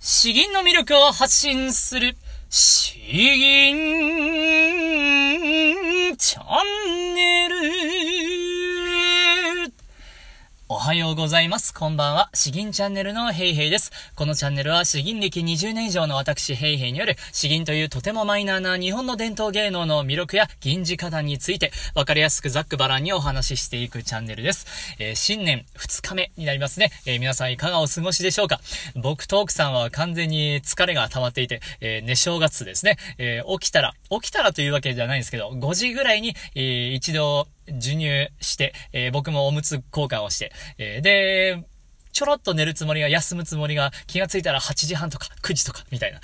詩吟の魅力を発信する、詩吟チャンはようございます。こんばんは。詩吟チャンネルのヘイヘイです。このチャンネルは詩吟歴20年以上の私ヘイヘイによる詩吟というとてもマイナーな日本の伝統芸能の魅力や銀字花壇についてわかりやすくざっくばらんにお話ししていくチャンネルです。えー、新年2日目になりますね。えー、皆さんいかがお過ごしでしょうか？僕と奥さんは完全に疲れが溜まっていて、えー、寝正月ですね。え起きたら、起きたらというわけじゃないんですけど、5時ぐらいに、え一度授乳して、えー、僕もおむつ交換をして、えー、で、ちょろっと寝るつもりが、休むつもりが、気がついたら8時半とか9時とか、みたいな。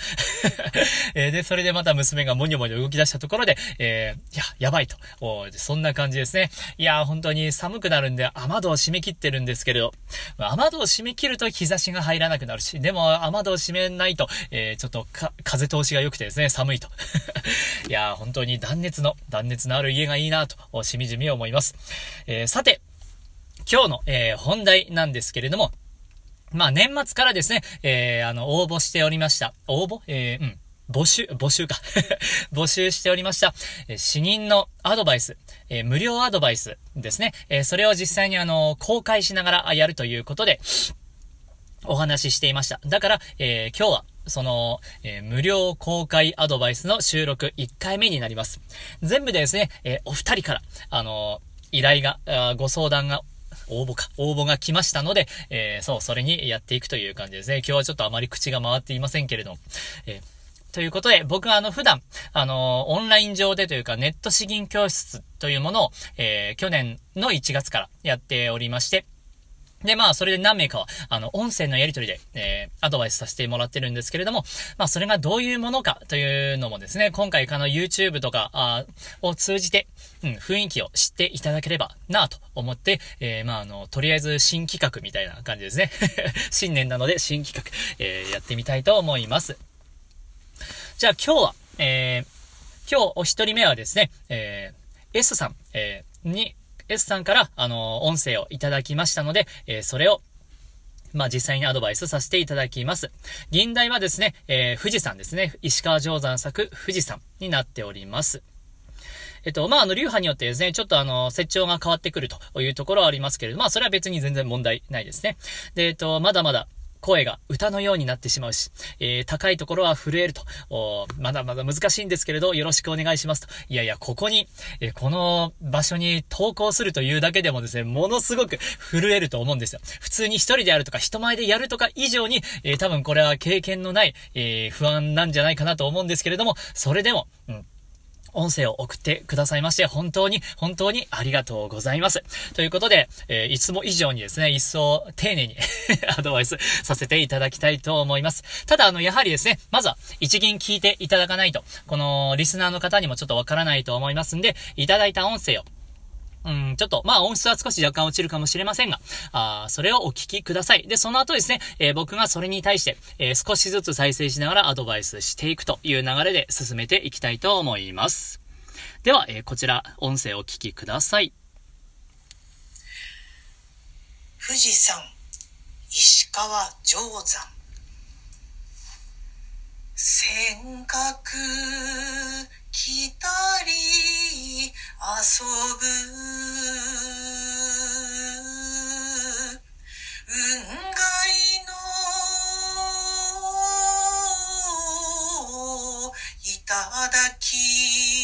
えー、で、それでまた娘がもにょもにょ動き出したところで、えー、いや、やばいと。おそんな感じですね。いや、本当に寒くなるんで、雨戸を閉め切ってるんですけれど、雨戸を閉め切ると日差しが入らなくなるし、でも雨戸を閉めないと、えー、ちょっと風通しが良くてですね、寒いと。いや、本当に断熱の、断熱のある家がいいなと、しみじみ思います。えー、さて、今日の、えー、本題なんですけれども、まあ、年末からですね、えー、あの、応募しておりました。応募？えー、うん。募集、募集か 募集しておりました。え死人のアドバイス、えー、無料アドバイスですね。えー、それを実際にあの、公開しながらやるということで、お話ししていました。だから、えー、今日は、その、えー、無料公開アドバイスの収録1回目になります。全部でですね、えー、お二人から、あの依頼が、ご相談が応募か、応募が来ましたので、えー、そう、それにやっていくという感じですね。今日はちょっとあまり口が回っていませんけれど、えー、ということで、僕はあの、普段、あの、オンライン上でというか、ネット資金教室というものを、えー、去年の1月からやっておりまして、で、まあ、それで何名かは、あの、音声のやりとりで、えー、アドバイスさせてもらってるんですけれども、まあ、それがどういうものかというのもですね、今回、あの、YouTube とか、あを通じて、うん、雰囲気を知っていただければなと思って、えー、まあ、あの、とりあえず新企画みたいな感じですね。新年なので新企画、えー、やってみたいと思います。じゃあ今日は、えー、今日お一人目はですね、えー、S さん、えー、に、S さんから、あの、音声をいただきましたので、えー、それを、まあ、実際にアドバイスさせていただきます。銀代はですね、えー、富士山ですね。石川定山作富士山になっております。えっと、まあ、あの、流派によってですね、ちょっとあの、設長が変わってくるというところはありますけれども、まあ、それは別に全然問題ないですね。で、えっと、まだまだ、声が歌のようになってしまうし、えー、高いところは震えると、まだまだ難しいんですけれど、よろしくお願いしますと。いやいや、ここに、えー、この場所に投稿するというだけでもですね、ものすごく震えると思うんですよ。普通に一人でやるとか、人前でやるとか以上に、えー、多分これは経験のない、え不安なんじゃないかなと思うんですけれども、それでも、うん音声を送ってくださいまして、本当に、本当にありがとうございます。ということで、えー、いつも以上にですね、一層丁寧に アドバイスさせていただきたいと思います。ただ、あの、やはりですね、まずは一銀聞いていただかないと、このリスナーの方にもちょっとわからないと思いますんで、いただいた音声をうん、ちょっと、まあ音質は少し若干落ちるかもしれませんが、あそれをお聞きください。で、その後ですね、えー、僕がそれに対して、えー、少しずつ再生しながらアドバイスしていくという流れで進めていきたいと思います。では、えー、こちら、音声をお聞きください。富士山、石川定山。尖閣来たり遊ぶ。運河のいただき。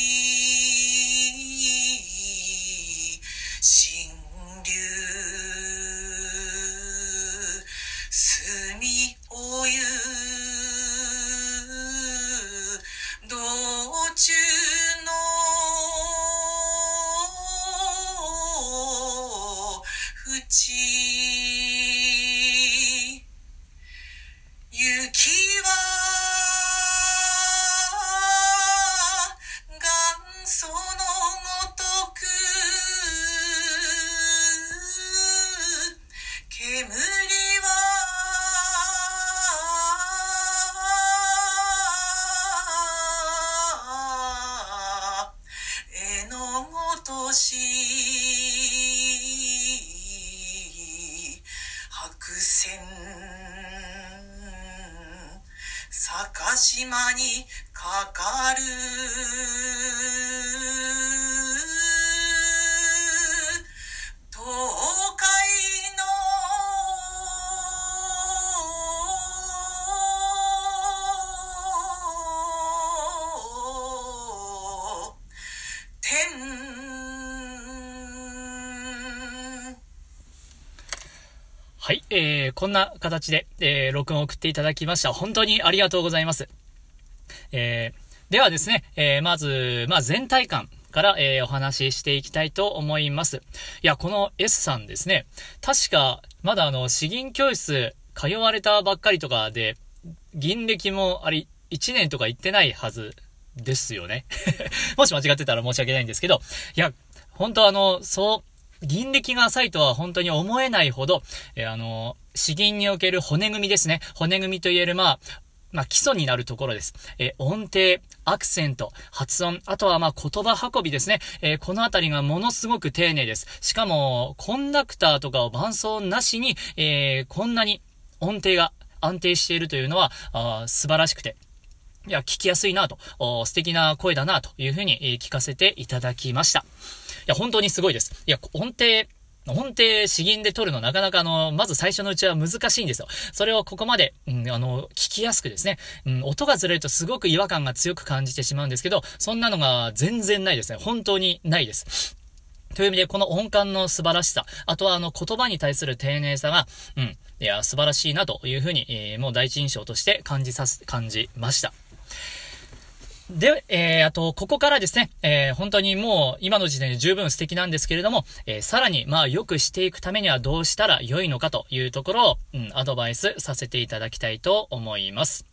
えー、こんな形で、えー、録音を送っていただきました。本当にありがとうございます。えー、ではですね、え、まず、まあ、全体感から、え、お話ししていきたいと思います。いや、この S さんですね、確か、まだあの、詩吟教室通われたばっかりとかで、銀歴もあり、1年とか行ってないはずですよね。もし間違ってたら申し訳ないんですけど、いや、本当あの、そう、銀歴が浅いとは本当に思えないほど、えーあの、詩吟における骨組みですね。骨組みといえる、まあ、まあ、基礎になるところです。えー音程、アクセント、発音、あとはまあ言葉運びですね。えーこのあたりがものすごく丁寧です。しかも、コンダクターとかを伴奏なしに、えーこんなに音程が安定しているというのは、あ素晴らしくて、いや、聞きやすいなと、素敵な声だなというふうに、聞かせていただきました。いや、本当にすごいです。いや、音程、音程、詩吟で取るのなかなかあの、まず最初のうちは難しいんですよ。それをここまで、うん、あの、聞きやすくですね、うん、音がずれるとすごく違和感が強く感じてしまうんですけど、そんなのが全然ないですね。本当にないです。という意味で、この音感の素晴らしさ、あとはあの言葉に対する丁寧さが、うん、いや、素晴らしいなというふうに、えーもう第一印象として感じさす、感じました。で、えー、あと、ここからですね、えー、本当にもう、今の時点で十分素敵なんですけれども、えー、さらに、まあ、良くしていくためにはどうしたら良いのかというところを、うん、アドバイスさせていただきたいと思います。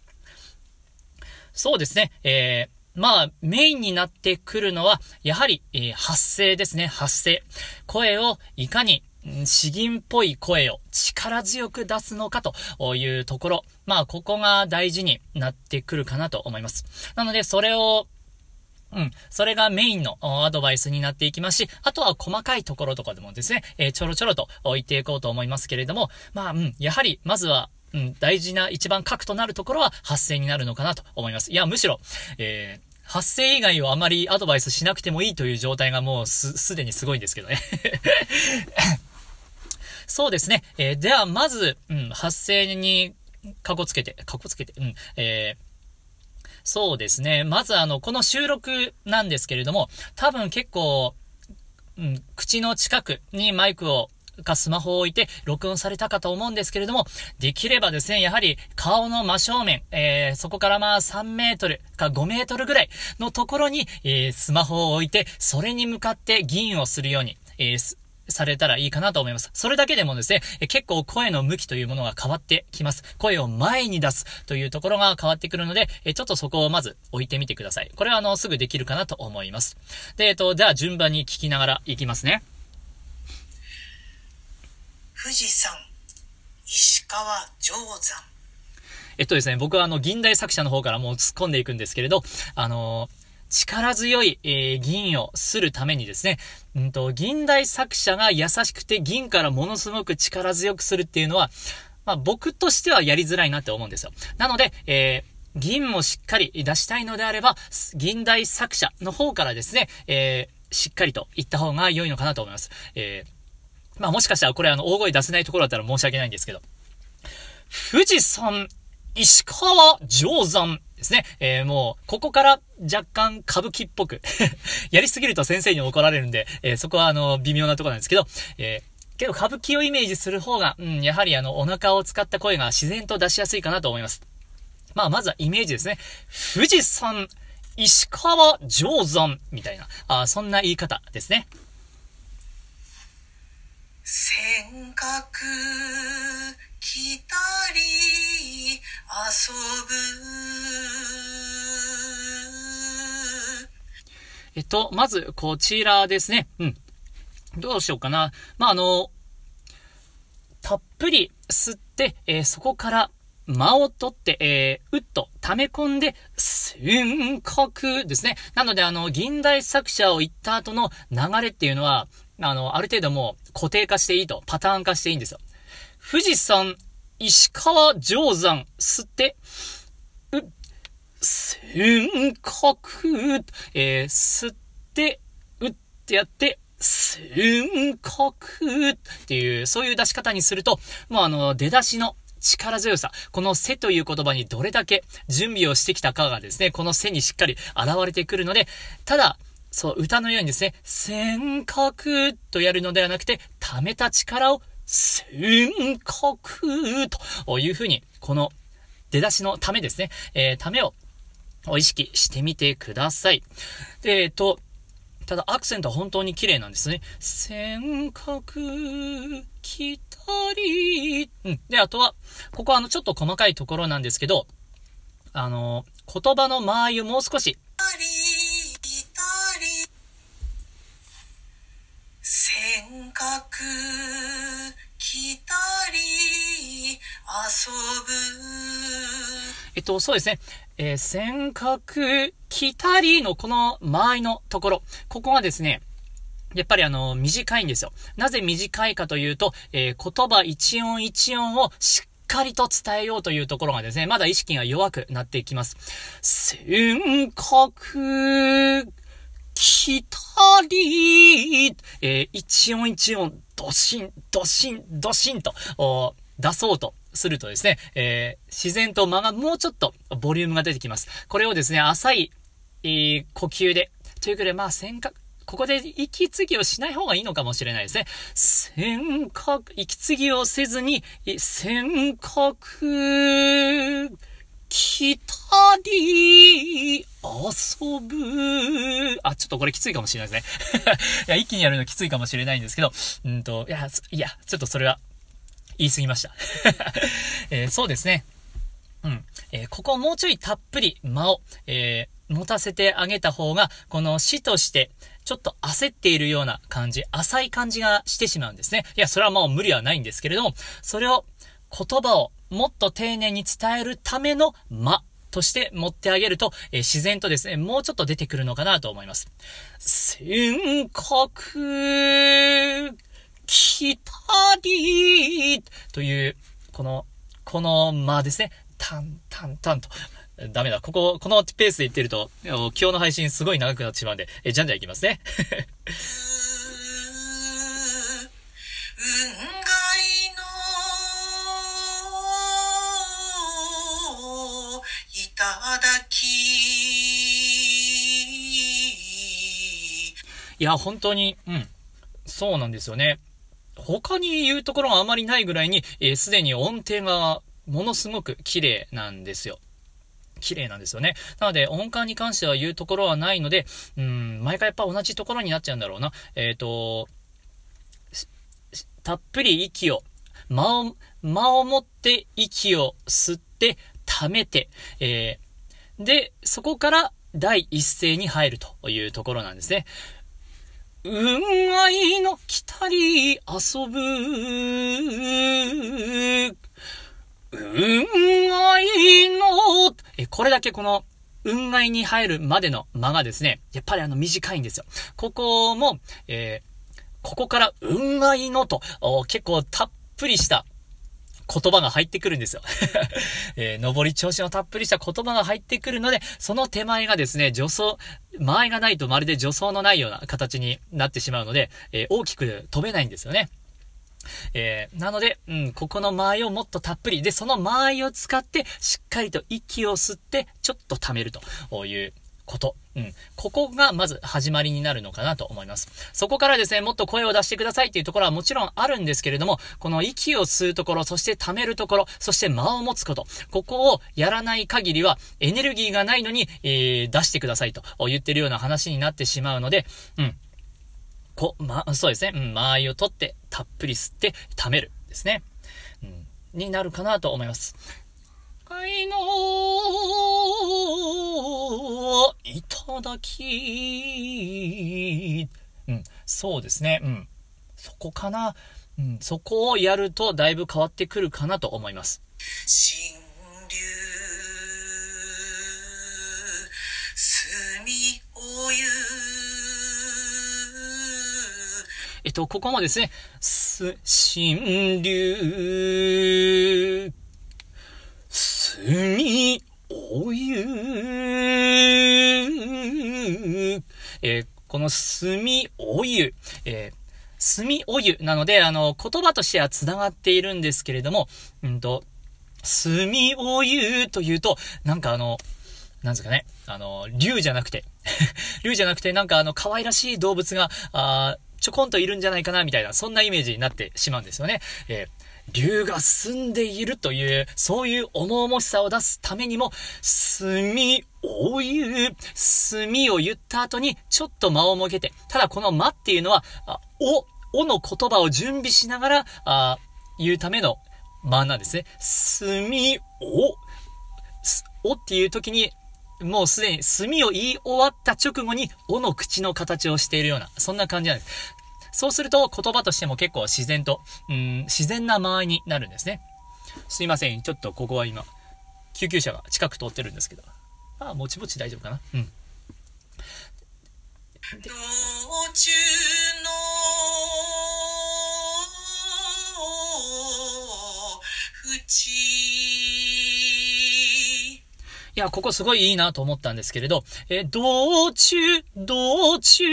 そうですね、えー、まあ、メインになってくるのは、やはり、えー発声ですね、発声。声をいかに、詩吟っぽい声を力強く出すのかというところ。まあ、ここが大事になってくるかなと思います。なので、それを、うん。それがメインのアドバイスになっていきますし、あとは細かいところとかでもですね、えーちょろちょろとお言っていこうと思いますけれども、まあ、うん。やはり、まずは、うん、大事な一番核となるところは発声になるのかなと思います。いや、むしろ、えー発声以外をあまりアドバイスしなくてもいいという状態がもうす、すでにすごいんですけどね。そうですね。えーでは、まず、うん、発声に、かこつけて、かこつけて、うん、えーそうですね。まずあの、この収録なんですけれども、多分結構、うん、口の近くにマイクを、かスマホを置いて録音されたかと思うんですけれども、できればですね、やはり顔の真正面、えー、そこからまあ3メートルか5メートルぐらいのところに、えー、スマホを置いて、それに向かって銀をするように、えーされたらいいかなと思います。それだけでもですね、え結構声の向きというものが変わってきます。声を前に出すというところが変わってくるので、えちょっとそこをまず置いてみてください。これはあの、すぐできるかなと思います。で、えっと、では順番に聞きながらいきますね。富士山石川定山えっとですね、僕はあの、銀代作者の方からもう突っ込んでいくんですけれど、あの力強い、えー銀をするためにですね、うんと、銀代作者が優しくて銀からものすごく力強くするっていうのは、まあ僕としてはやりづらいなって思うんですよ。なので、えー銀もしっかり出したいのであれば、銀代作者の方からですね、えーしっかりと言った方が良いのかなと思います。えーまあもしかしたらこれあの大声出せないところだったら申し訳ないんですけど、富士山、石川定山ですね。えーもう、ここから若干歌舞伎っぽく。やりすぎると先生に怒られるんで、えーそこはあの、微妙なとこなんですけど、えーけど歌舞伎をイメージする方が、うん、やはりあの、お腹を使った声が自然と出しやすいかなと思います。まあ、まずはイメージですね。富士山、石川定山、みたいな、あそんな言い方ですね。尖閣来たり遊ぶえっと、まず、こちらですね。うん。どうしようかな。まあ、あの、たっぷり吸って、えーそこから間を取って、えー、うっと溜め込んで、尖閣ですね。なので、あの、銀代作者を言った後の流れっていうのは、あの、ある程度もう固定化していいと、パターン化していいんですよ。富士山、石川定山、吸って、う、尖閣、えー、吸って、うってやって、尖閣っていう、そういう出し方にすると、もうあの、出だしの力強さ、この背という言葉にどれだけ準備をしてきたかがですね、この背にしっかり現れてくるので、ただ、そう、歌のようにですね、尖閣とやるのではなくて、溜めた力を尖閣というふうに、この出だしのためですね、えー、ためを意識してみてください。で、えっと、ただアクセントは本当に綺麗なんですね。尖閣、来たり。うん。で、あとは、ここはあの、ちょっと細かいところなんですけど、あの、言葉の間合いをもう少し。尖閣、来たり、遊ぶ。えっと、そうですね。えー、尖閣、来たりのこの間合いのところ。ここがですね、やっぱりあの、短いんですよ。なぜ短いかというと、えー、言葉一音一音をしっかりと伝えようというところがですね、まだ意識が弱くなっていきます。尖閣、来たり、えー、一音一音、ドシン、ドシン、ドシンと、出そうとするとですね、えー、自然と間がもうちょっとボリュームが出てきます。これをですね、浅い、えー、呼吸で、ということで、まあ、尖閣、ここで息継ぎをしない方がいいのかもしれないですね。尖閣、息継ぎをせずに、尖閣、来たり、遊ぶ。あ、ちょっとこれきついかもしれないですね。いや、一気にやるのきついかもしれないんですけど、うんと、いや、いや、ちょっとそれは言い過ぎました。えー、そうですね。うん。えー、ここもうちょいたっぷり間を、えー、持たせてあげた方が、この死として、ちょっと焦っているような感じ、浅い感じがしてしまうんですね。いや、それはもう無理はないんですけれども、それを、言葉をもっと丁寧に伝えるための間として持ってあげると、えー、自然とですね、もうちょっと出てくるのかなと思います。尖閣、来たりという、この、この間ですね。タン、タン、タンと。ダメだ。ここ、このペースで言ってると、今日の配信すごい長くなってしまうんで、え、じゃんじゃんいきますね。いや、本当に、うん。そうなんですよね。他に言うところがあまりないぐらいに、えー、すでに音程がものすごく綺麗なんですよ。綺麗なんですよね。なので、音感に関しては言うところはないので、うん、毎回やっぱ同じところになっちゃうんだろうな。えっ、ー、と、たっぷり息を、間を、間を持って息を吸って、溜めて、えー、で、そこから第一声に入るというところなんですね。運愛の来たり遊ぶ。運愛の、え、これだけこの、運愛に入るまでの間がですね、やっぱりあの短いんですよ。ここも、えー、ここから運愛のと、結構たっぷりした言葉が入ってくるんですよ。えー、上り調子のたっぷりした言葉が入ってくるので、その手前がですね、助走、間合いがないとまるで助走のないような形になってしまうので、えー、大きく飛べないんですよね。えー、なので、うん、ここの間合いをもっとたっぷり。で、その間合いを使って、しっかりと息を吸って、ちょっと溜めるということ。うん。ここがまず始まりになるのかなと思います。そこからですね、もっと声を出してくださいっていうところはもちろんあるんですけれども、この息を吸うところ、そして溜めるところ、そして間を持つこと。ここをやらない限りは、エネルギーがないのに、えー、出してくださいと言ってるような話になってしまうので、うん。こ、ま、そうですね。うん、間合いを取って、たっぷり吸って、溜める。ですね。うん、になるかなと思います。いのいただき。うん、そうですね。うん。そこかな。うん、そこをやるとだいぶ変わってくるかなと思います。えっと、ここもですね、す、流、みお湯。えーこの墨お湯、えー墨お湯なので、あの、言葉としては繋がっているんですけれども、うんと、墨お湯というと、なんかあの、なんですかね、あの、竜じゃなくて、竜じゃなくて、なんかあの、可愛らしい動物が、あちょこんといるんじゃないかな、みたいな、そんなイメージになってしまうんですよね。えー竜が住んでいるという、そういう重々しさを出すためにも、墨を言う、墨を言った後に、ちょっと間を設けて、ただこの間っていうのは、お、おの言葉を準備しながら、あ言うための間なんですね。墨を、おっていう時に、もうすでに墨を言い終わった直後に、おの口の形をしているような、そんな感じなんです。そうすると言葉としても結構自然と、うん、自然な間合いになるんですね。すいません。ちょっとここは今、救急車が近く通ってるんですけど。ああ、もちもち大丈夫かな？うん。道中の淵いや、ここすごいいいなと思ったんですけれど、えー道中、道中、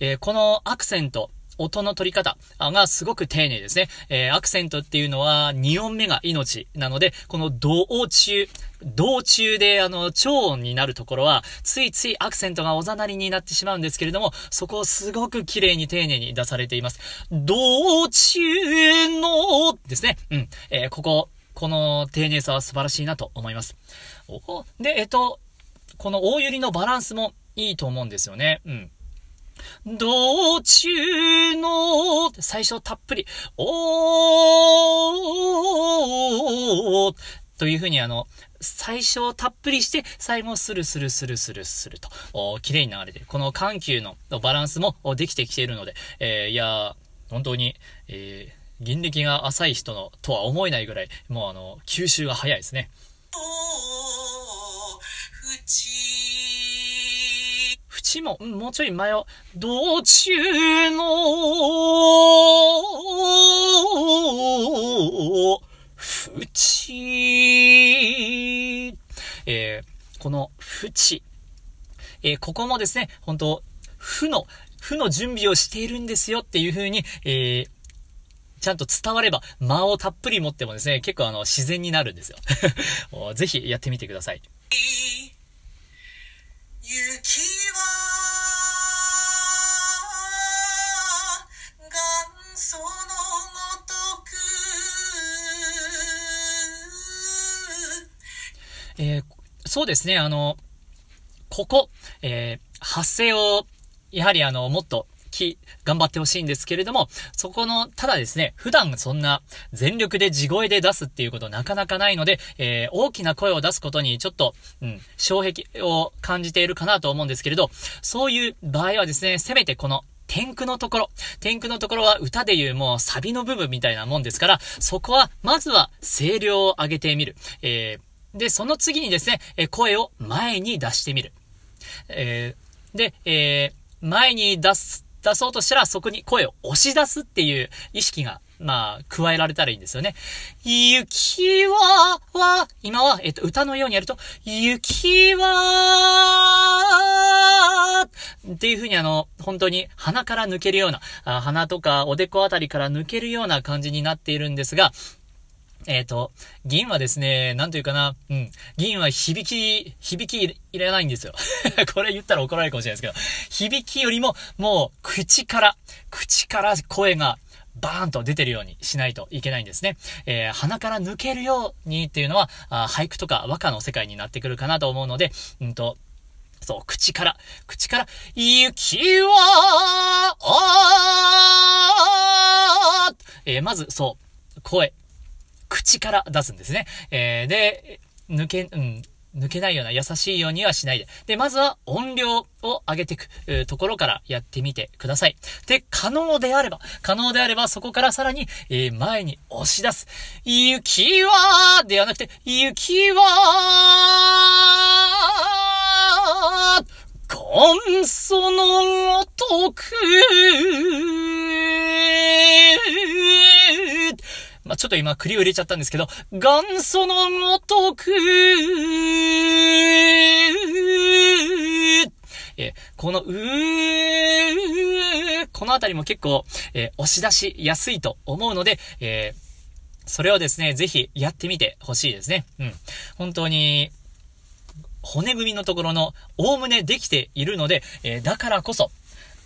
えーこのアクセント、音の取り方がすごく丁寧ですね。えーアクセントっていうのは2音目が命なので、この道中、道中であの、超音になるところは、ついついアクセントがおざなりになってしまうんですけれども、そこをすごく綺麗に丁寧に出されています。道中のですね。うん。えーここ、この丁寧さは素晴らしいなと思います。で、えっと、この大揺りのバランスもいいと思うんですよね。うん。道中の、最初たっぷり、おー、というふうにあの、最初たっぷりして、最後スルスルスルスルスルと、お綺麗に流れてる。この緩急のバランスもできてきているので、えーいや、本当に、えー、銀歴が浅い人のとは思えないぐらい、もうあの、吸収が早いですね。淵縁も、もうちょい前を、道中の、縁。えー、この縁。えーここもですね、本当負の、負の準備をしているんですよっていう風に、えーちゃんと伝われば、間をたっぷり持ってもですね、結構あの、自然になるんですよ。ぜひやってみてください。雪えーそうですね、あの、ここ、えー発声を、やはりあの、もっと、き、頑張ってほしいんですけれども、そこの、ただですね、普段そんな全力で地声で出すっていうことなかなかないので、えー大きな声を出すことにちょっと、うん、障壁を感じているかなと思うんですけれど、そういう場合はですね、せめてこの、天空のところ。天空のところは歌でいうもうサビの部分みたいなもんですから、そこは、まずは声量を上げてみる。えーで、その次にですね、え声を前に出してみる。えーで、えー前に出す、出そうとしたらそこに声を押し出すっていう意識が、まあ、加えられたらいいんですよね。雪は、は、今は、えっと、歌のようにやると、雪は、っていう風にあの、本当に鼻から抜けるような、あ鼻とかおでこあたりから抜けるような感じになっているんですが、えっ、と、銀はですね、なんというかな、うん。銀は響き、響きいらないんですよ。これ言ったら怒られるかもしれないですけど、響きよりも、もう、口から、口から声が、バーンと出てるようにしないといけないんですね。えー鼻から抜けるようにっていうのは、あ俳句とか和歌の世界になってくるかなと思うので、うんと、そう、口から、口から、雪は、あえーまず、そう、声、口から出すんですね。えーで、抜け、うん、抜けないような優しいようにはしないで。で、まずは音量を上げていくところからやってみてください。で、可能であれば、可能であればそこからさらに、えー前に押し出す。雪は、ではなくて、雪は、元祖のごとく、まあ、ちょっと今栗を入れちゃったんですけど、元祖のごとく、えー、この、うー、このあたりも結構、えー、押し出しやすいと思うので、えー、それをですね、ぜひやってみてほしいですね。うん。本当に、骨組みのところの、おおむねできているので、えだからこそ、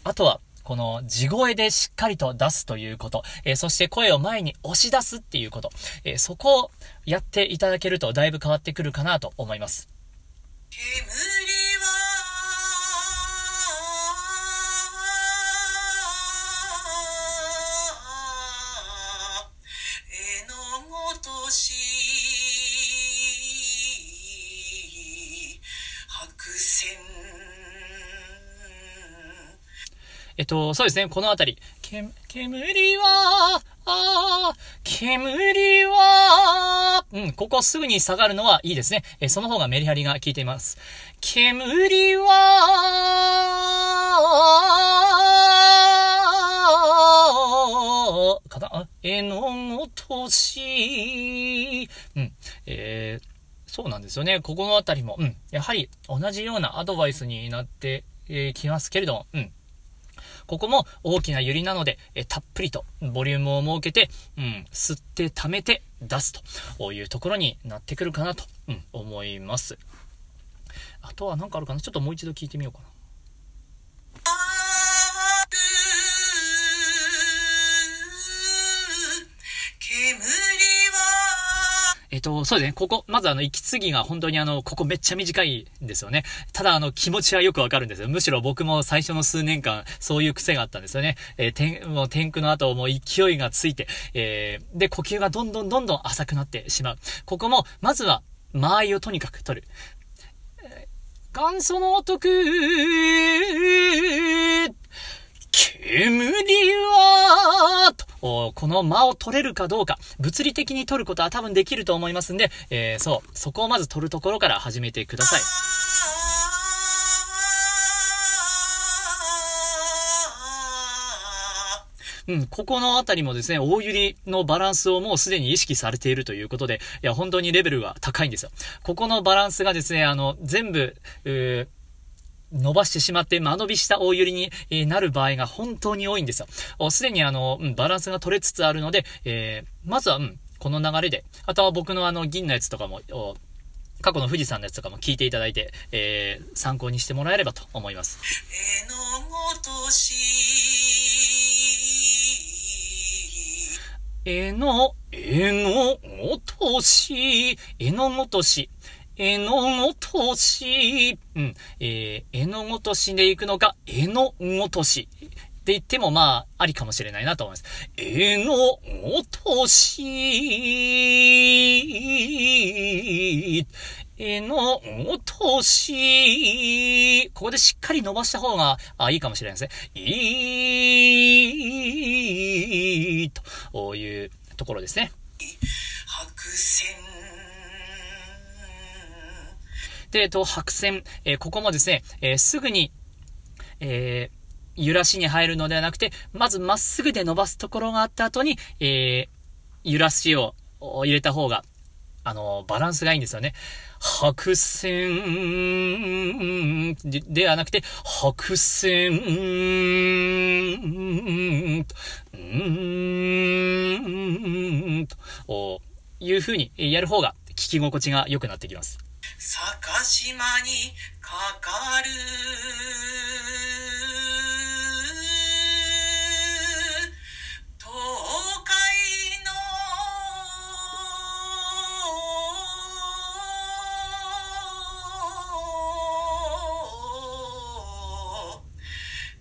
あとは、この地声でしっかりと出すということ、えー、そして声を前に押し出すっていうこと、えー、そこをやっていただけるとだいぶ変わってくるかなと思います。と、そうですね、このあたり。煙は、あ煙は、うん、ここすぐに下がるのはいいですね。え、その方がメリハリが効いています。煙は、かな、えのごとし、うん、えー、そうなんですよね。ここのあたりも、うん、やはり同じようなアドバイスになってき、えー、ますけれども、うん。ここも大きなゆりなので、えたっぷりとボリュームを設けて、うん、吸って溜めて出すというところになってくるかなと、うん、思います。あとは何かあるかな？ちょっともう一度聞いてみようかな。と、そうですね。ここ、まずあの、息継ぎが本当にあの、ここめっちゃ短いんですよね。ただあの、気持ちはよくわかるんですよ。むしろ僕も最初の数年間、そういう癖があったんですよね。えー、天、もう天空の後もう勢いがついて、えー、で、呼吸がどんどんどんどん浅くなってしまう。ここも、まずは、間合いをとにかく取る。元祖の徳、煙は、と、この間を取れるかどうか、物理的に取ることは多分できると思いますんで、えー、そう、そこをまず取るところから始めてください。うん、ここのあたりもですね、大揺りのバランスをもうすでに意識されているということで、いや、本当にレベルが高いんですよ。ここのバランスがですね、あの、全部、う伸ばしてしまって間延びした大揺りに、えなる場合が本当に多いんですよ。すでにあの、うん、バランスが取れつつあるので、えー、まずは、うん、この流れで、あとは僕のあの、銀のやつとかも、過去の富士山のやつとかも聞いていただいて、えー、参考にしてもらえればと思います。えの、えのごとし、えのごとし。えのごとし、うん、えー、えのごとしで行くのか、えのごとし。って言ってもまあ、ありかもしれないなと思います。えのごとし、えのごとし、ここでしっかり伸ばした方があいいかもしれないですね。いーというところですね。白線で、えっと、白線、えー、ここもですね、えー、すぐに、えー、揺らしに入るのではなくて、まずまっすぐで伸ばすところがあった後に、え揺らしを入れた方が、あの、バランスがいいんですよね。白線ではなくて、白線という風にやる方が聞き心地が良くなってきます。坂島にかかる。東海の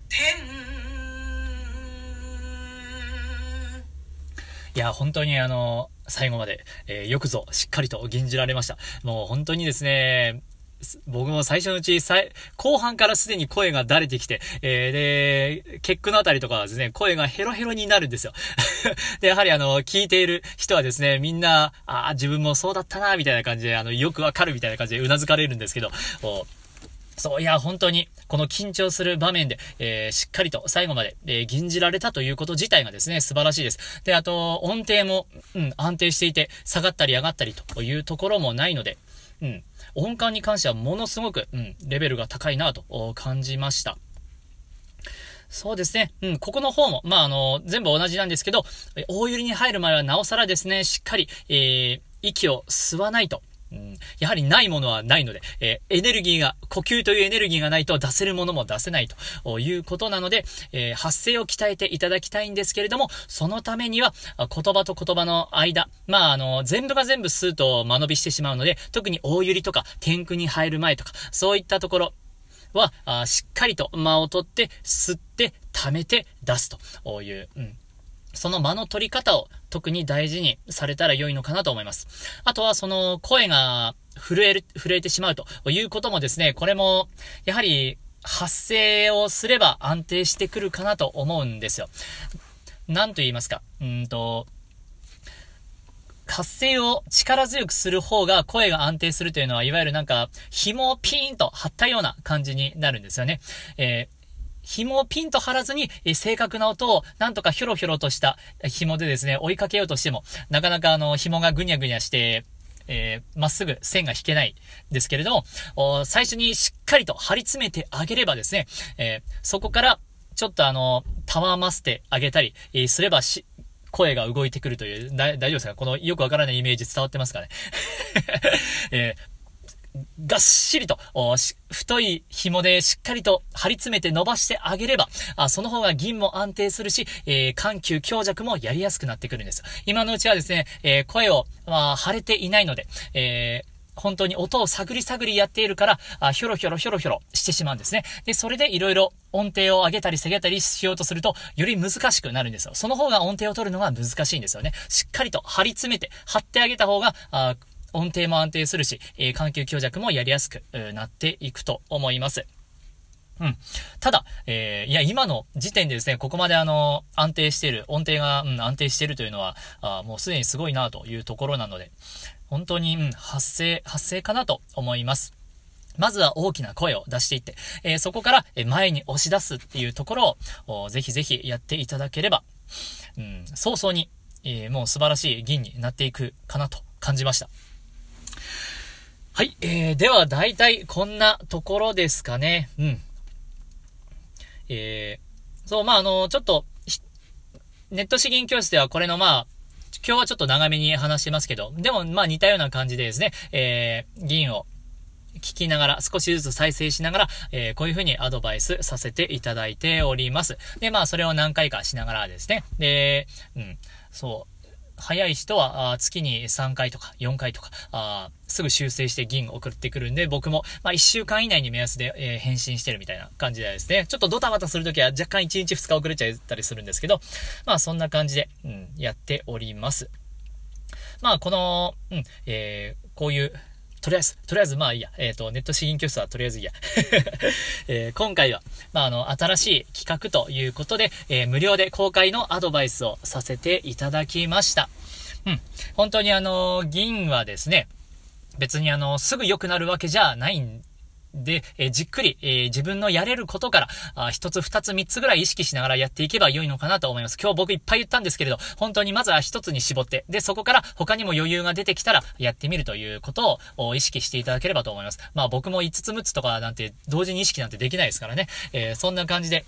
天。いや、本当にあの、最後まで、えー、よくぞ、しっかりと吟じられました。もう本当にですね、僕も最初のうち、後半からすでに声がだれてきて、えー、で、結句のあたりとかはですね、声がヘロヘロになるんですよ。で、やはりあの、聞いている人はですね、みんな、ああ、自分もそうだったな、みたいな感じで、あの、よくわかるみたいな感じで頷かれるんですけど、そう、いや、本当に、この緊張する場面で、えー、しっかりと最後まで、えー、吟じられたということ自体がですね、素晴らしいです。で、あと、音程も、うん、安定していて、下がったり上がったりというところもないので、うん、音感に関してはものすごく、うん、レベルが高いなと感じました。そうですね。うん、ここの方も、まあ、あの、全部同じなんですけど、大揺りに入る前はなおさらですね、しっかり、えー、息を吸わないと。やはりないものはないので、えー、エネルギーが、呼吸というエネルギーがないと出せるものも出せないということなので、えー、発声を鍛えていただきたいんですけれども、そのためには、言葉と言葉の間、まあ、あの、全部が全部吸うと間延びしてしまうので、特に大揺りとか、天空に入る前とか、そういったところ、は、あしっかりと間を取って、吸って、溜めて出すという、うん。その間の取り方を特に大事にされたら良いのかなと思います。あとはその声が震える、震えてしまうということもですね、これも、やはり発声をすれば安定してくるかなと思うんですよ。なんと言いますか。うんと、発声を力強くする方が声が安定するというのは、いわゆるなんか、紐をピーンと張ったような感じになるんですよね。えー紐をピンと張らずに、え正確な音を、なんとかひょろひょろとした紐でですね、追いかけようとしても、なかなかあの、紐がぐにゃぐにゃして、えー、まっすぐ線が引けないですけれども、最初にしっかりと張り詰めてあげればですね、えー、そこから、ちょっとあの、たわませてあげたり、えー、すればし、声が動いてくるという、大丈夫ですか？このよくわからないイメージ伝わってますかね？えー、がっしりと、太い紐でしっかりと張り詰めて伸ばしてあげれば、あその方が銀も安定するし、えー、緩急強弱もやりやすくなってくるんです。今のうちはですね、えー、声を、まあ、腫れていないので、えー、本当に音を探り探りやっているから、あひょろひょろひょろひょろしてしまうんですね。で、それでいろいろ音程を上げたり下げたりしようとすると、より難しくなるんですよ。その方が音程を取るのが難しいんですよね。しっかりと張り詰めて、張ってあげた方が、あ音程も安定するし、えー、緩急強弱もやりやすくなっていくと思います。うん。ただ、えー、いや、今の時点でですね、ここまであの、安定している、音程が、うん、安定しているというのは、あもうすでにすごいなというところなので、本当に、うん、発声、発声かなと思います。まずは大きな声を出していって、えー、そこから、え前に押し出すっていうところを、ぜひぜひやっていただければ、うん、早々に、えー、もう素晴らしい銀になっていくかなと感じました。はい、えー、では大体こんなところですかね。うん。えー、そう、まあ、あの、ちょっと、ネット資金教室ではこれのまあ、今日はちょっと長めに話してますけど、でもまあ似たような感じでですね、えー、議員を聞きながら、少しずつ再生しながら、えー、こういう風にアドバイスさせていただいております。で、まあ、それを何回かしながらですね。で、うん、そう。早い人は、月に3回とか4回とか、あすぐ修正して銀送ってくるんで、僕も、まあ、1週間以内に目安で、えー、返信してるみたいな感じでですね、ちょっとドタバタするときは若干1日2日遅れちゃったりするんですけど、まあ、そんな感じで、うん、やっております。まあ、この、うん、えー、こういう、とりあえず、とりあえずまあいいや。えっ、ー、と、ネット資金教室はとりあえずいいや。えー、今回は、まああの、新しい企画ということで、えー、無料で公開のアドバイスをさせていただきました。うん。本当にあの、銀はですね、別にあの、すぐ良くなるわけじゃないんで、えー、じっくり、えー、自分のやれることから、あ一つ二つ三つぐらい意識しながらやっていけば良いのかなと思います。今日僕いっぱい言ったんですけれど、本当にまずは一つに絞って、で、そこから他にも余裕が出てきたらやってみるということを意識していただければと思います。まあ僕も五つ六つとかなんて同時に意識なんてできないですからね。えー、そんな感じで、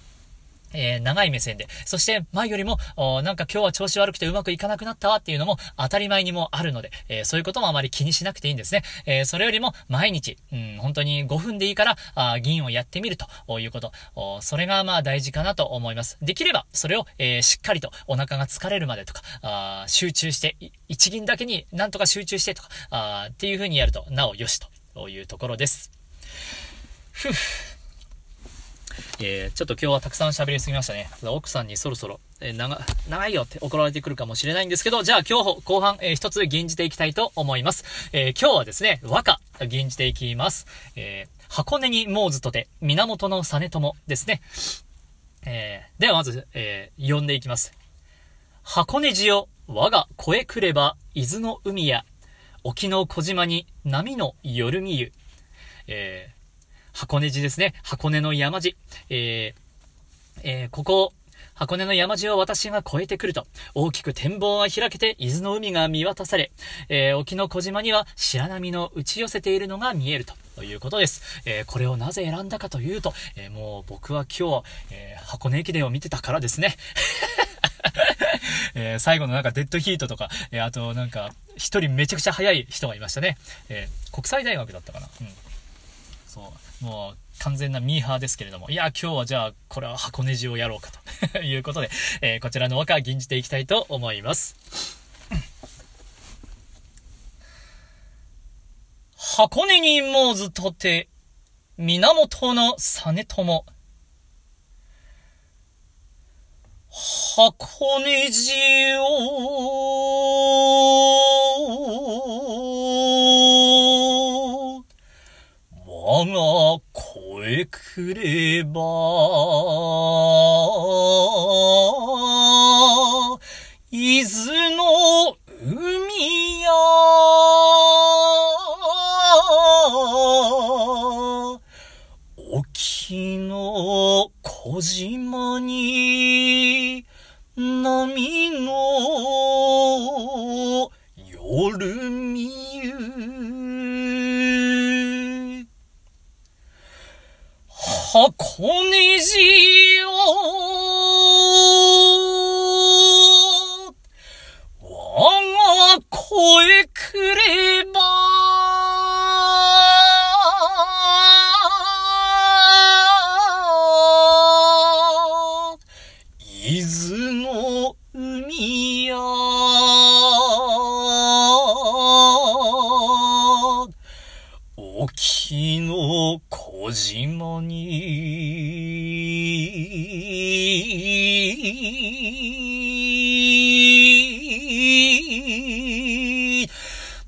えー、長い目線で、そして前よりも、なんか今日は調子悪くてうまくいかなくなったわっていうのも当たり前にもあるので、えー、そういうこともあまり気にしなくていいんですね。えー、それよりも毎日、うん、本当に5分でいいから、あ銀をやってみるということ、それがまあ大事かなと思います。できれば、それを、え、しっかりとお腹が疲れるまでとか、あ集中して、一銀だけになんとか集中してとか、あっていう風にやると、なおよしというところです。ふぅ。えー、ちょっと今日はたくさん喋りすぎましたね。奥さんにそろそろ、えー、長、長いよって怒られてくるかもしれないんですけど、じゃあ今日後半、えー、一つ吟じていきたいと思います。えー、今日はですね、和歌、吟じていきます。えー、箱根にモーズとて、源の実朝ですね。えー、ではまず、えー、読んでいきます。箱根路よ、我が声くれば、伊豆の海や、沖の小島に波の夜み湯。えー、箱根路ですね。箱根の山路。えー、えー、ここ、箱根の山路を私が越えてくると、大きく展望が開けて伊豆の海が見渡され、えー、沖の小島には白波の打ち寄せているのが見えると。いうことです。えー、これをなぜ選んだかというと、えー、もう僕は今日、え、箱根駅伝を見てたからですね。え最後のなんかデッドヒートとか、えあとなんか、一人めちゃくちゃ速い人がいましたね。え国際大学だったかな。うん。そう。もう、完全なミーハーですけれども、いや、今日はじゃあ、これは箱根路をやろうかと いうことで、えー、こちらの和歌吟じていきたいと思います。箱根にもずとて、源の実朝。箱根路を、が声くれば、伊豆の海や、沖の小島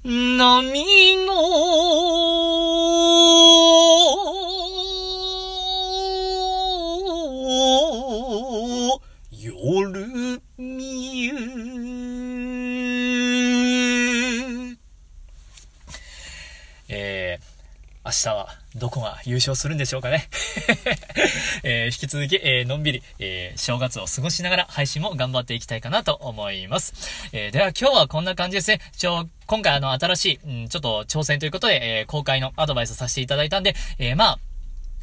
波の夜見ゆえー、明日はどこが優勝するんでしょうかね。えー、引き続き、えー、のんびり、えー、正月を過ごしながら配信も頑張っていきたいかなと思います。えでは今日はこんな感じですね。ちょ、今回あの新しい、うん、ちょっと挑戦ということで、え公開のアドバイスさせていただいたんで、えまあ、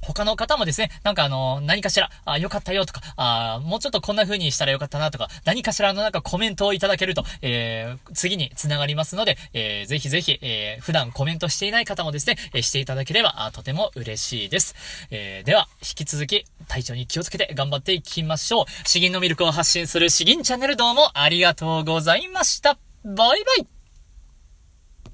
他の方もですね、なんかあの、何かしら、あ、よかったよとか、あ、もうちょっとこんな風にしたらよかったなとか、何かしらのなんかコメントをいただけると、えー、次に繋がりますので、えー、ぜひぜひ、えー、普段コメントしていない方もですね、えー、していただければ、あ、とても嬉しいです。えー、では、引き続き、体調に気をつけて頑張っていきましょう。詩吟のミルクを発信する詩吟チャンネルどうもありがとうございました。バイバイ